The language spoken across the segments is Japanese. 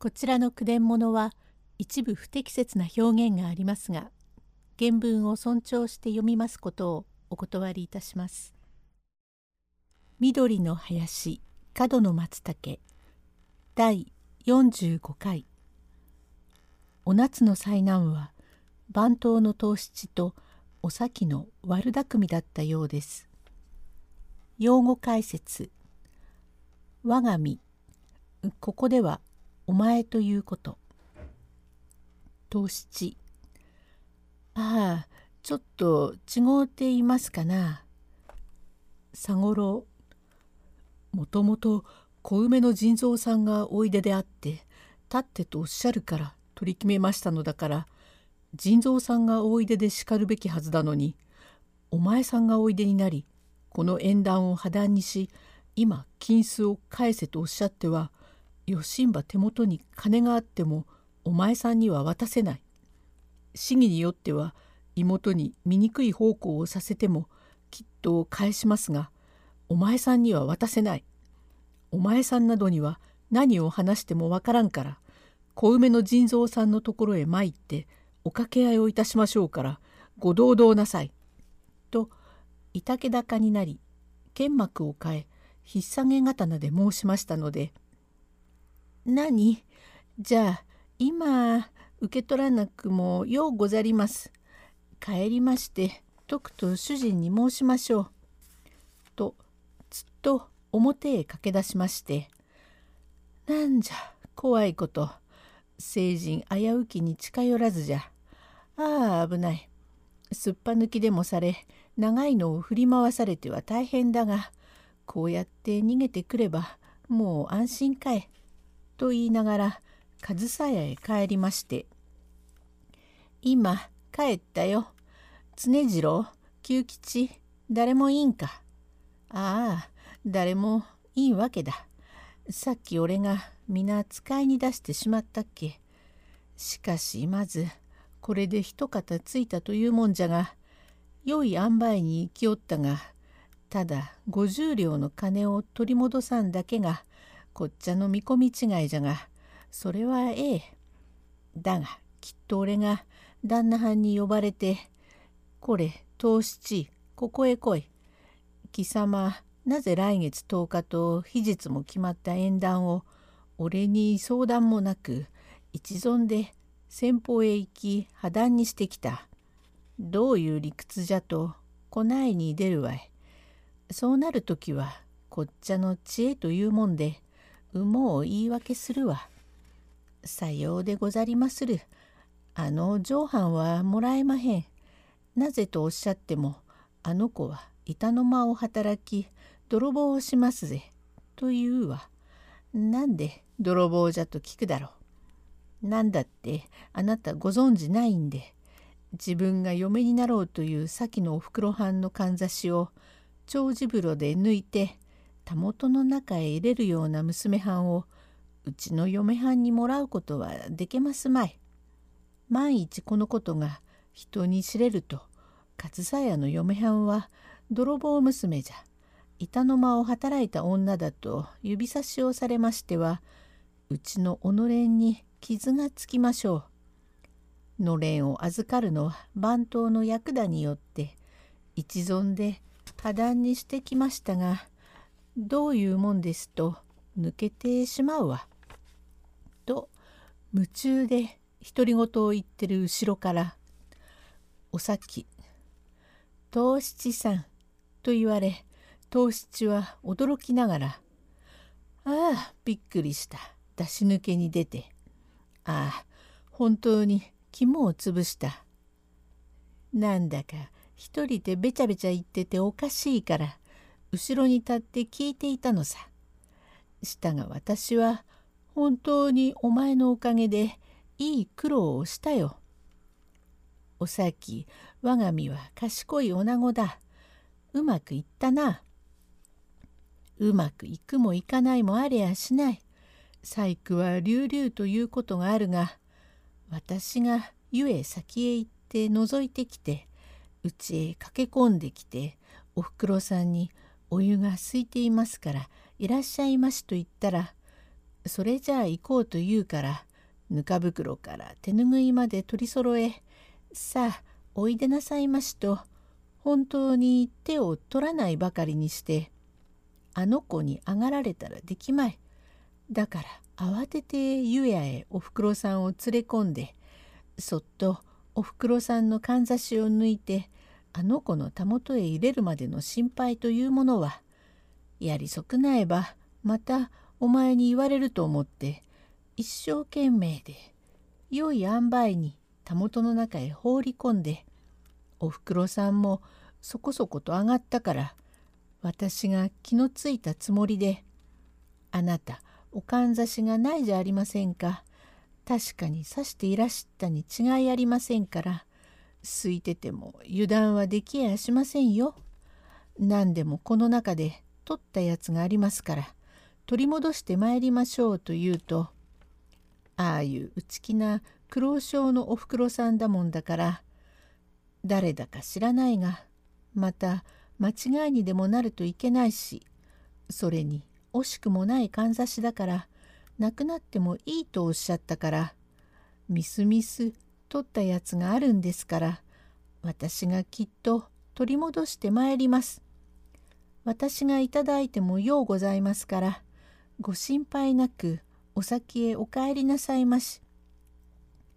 こちらの句伝物は一部不適切な表現がありますが原文を尊重して読みますことをお断りいたします。緑の林角の松茸第45回お夏の災難は番頭の藤七とお咲の悪巧みだったようです。用語解説我が身ここではお前ということ。藤七。ああ、ちょっと違うていますかな。佐五郎。もともと小梅の腎臓さんがおいでであって、立ってとおっしゃるから取り決めましたのだから、腎臓さんがおいでで叱るべきはずなのに、お前さんがおいでになり、この縁談を破談にし、今金子を返せとおっしゃっては、よしんば手元に金があってもお前さんには渡せない。市議によっては妹に醜い奉公をさせてもきっと返しますがお前さんには渡せない。お前さんなどには何を話してもわからんから小梅の腎臓さんのところへ参ってお掛け合いをいたしましょうからご堂々なさい。といたけ高になり剣幕を変え引っ提げ刀で申しましたので何？じゃあ今受け取らなくもようござります。帰りましてとくと主人に申しましょう。とつっと表へ駆け出しまして「なんじゃ怖いこと。成人危うきに近寄らずじゃ。ああ危ない。すっぱ抜きでもされ長いのを振り回されては大変だがこうやって逃げてくればもう安心かえ」と言いながら上総屋へ帰りまして「今帰ったよ。常次郎久吉誰もいいんか。ああ誰もいいわけだ。さっき俺が皆使いに出してしまったっけ。しかしまずこれで一方ついたというもんじゃが良い塩梅に行きおったがただ50両の金を取り戻さんだけがこっちゃの見込み違いじゃがそれはええ。だがきっと俺が旦那はんに呼ばれて「これ藤七ここへ来い。貴様なぜ来月10日と日日も決まった縁談を俺に相談もなく一存で先方へ行き破談にしてきた。どういう理屈じゃとこないに出るわい。そうなる時はこっちゃの知恵というもんでもう言い訳するわ。さようでござりまする。あの上藩はもらえまへん。なぜとおっしゃってもあの子は板の間を働き泥棒をしますぜ。と言うわ。なんで泥棒じゃと聞くだろう。なんだってあなたご存じないんで自分が嫁になろうという先のおふくろはんのかんざしを長寿風呂で抜いてたもとの中へ入れるような娘はんをうちの嫁はんにもらうことはでけますまい。万一このことが人に知れると勝佐屋の嫁はんは泥棒娘じゃ板の間を働いた女だと指差しをされましてはうちの己に傷がつきましょう。のれんを預かるのは番頭の役だによって一存で破談にしてきましたがどういうもんですと抜けてしまうわ。と夢中で独り言を言ってる後ろから「お先藤七さん」と言われ藤七は驚きながら「ああびっくりした出し抜けに出てああ本当に肝を潰した」なんだか一人でべちゃべちゃ言ってておかしいから後ろに立って聞いていたのさ。したが私は本当にお前のおかげでいい苦労をしたよ。おさき我が身は賢い女子だ。うまくいったな。うまくいくもいかないもありゃしない。細工は隆々ということがあるが私がゆえ先へ行って覗いてきてうちへ駆け込んできておふくろさんにお湯が空いていますからいらっしゃいましと言ったらそれじゃあ行こうと言うからぬか袋から手ぬぐいまで取りそろえさあおいでなさいましと本当に手を取らないばかりにしてあの子に上がられたらできまい。だから慌てて湯屋へおふくろさんを連れ込んでそっとおふくろさんのかんざしを抜いてあの子のたもとへ入れるまでの心配というものはやり損なえばまたお前に言われると思って一生懸命で良い塩梅にたもとの中へ放り込んでおふくろさんもそこそこと上がったから私が気のついたつもりで「あなたおかんざしがないじゃありませんか。確かに刺していらしたに違いありませんから空いてても油断はできやしませんよ。何でもこの中で取ったやつがありますから取り戻してまいりましょうと言うとああいう内気な苦労症のおふくろさんだもんだから誰だか知らないがまた間違いにでもなるといけないしそれに惜しくもないかんざしだからなくなってもいいとおっしゃったからみすみす取ったやつがあるんですから私がきっと取り戻してまいります。私がいただいてもようございますからご心配なくお先へお帰りなさいまし。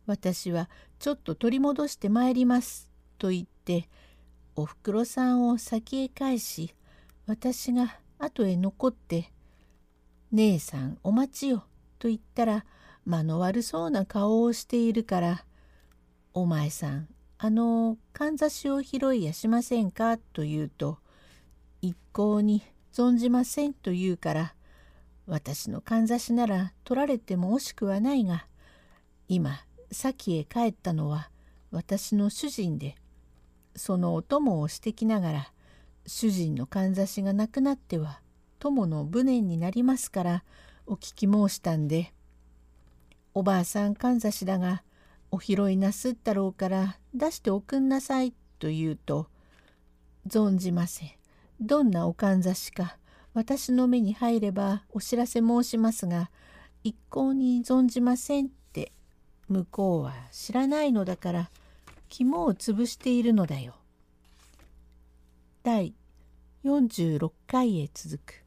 私はちょっと取り戻してまいります」と言っておふくろさんを先へ返し私が後へ残って「姉さんお待ちよ」と言ったら間の悪そうな顔をしているから「お前さんあのかんざしを拾いやしませんか?」と言うと「一向に存じません」と言うから私のかんざしなら取られても惜しくはないが今先へ帰ったのは私の主人でそのお供をしてきながら主人のかんざしがなくなっては友の無念になりますからお聞き申したんで「おばあさんかんざしだがお拾いなすったろうから出しておくんなさい」と言うと「存じませんどんなおかんざしか私の目に入ればお知らせ申しますが一向に存じません」って向こうは知らないのだから肝を潰しているのだよ。第46回へ続く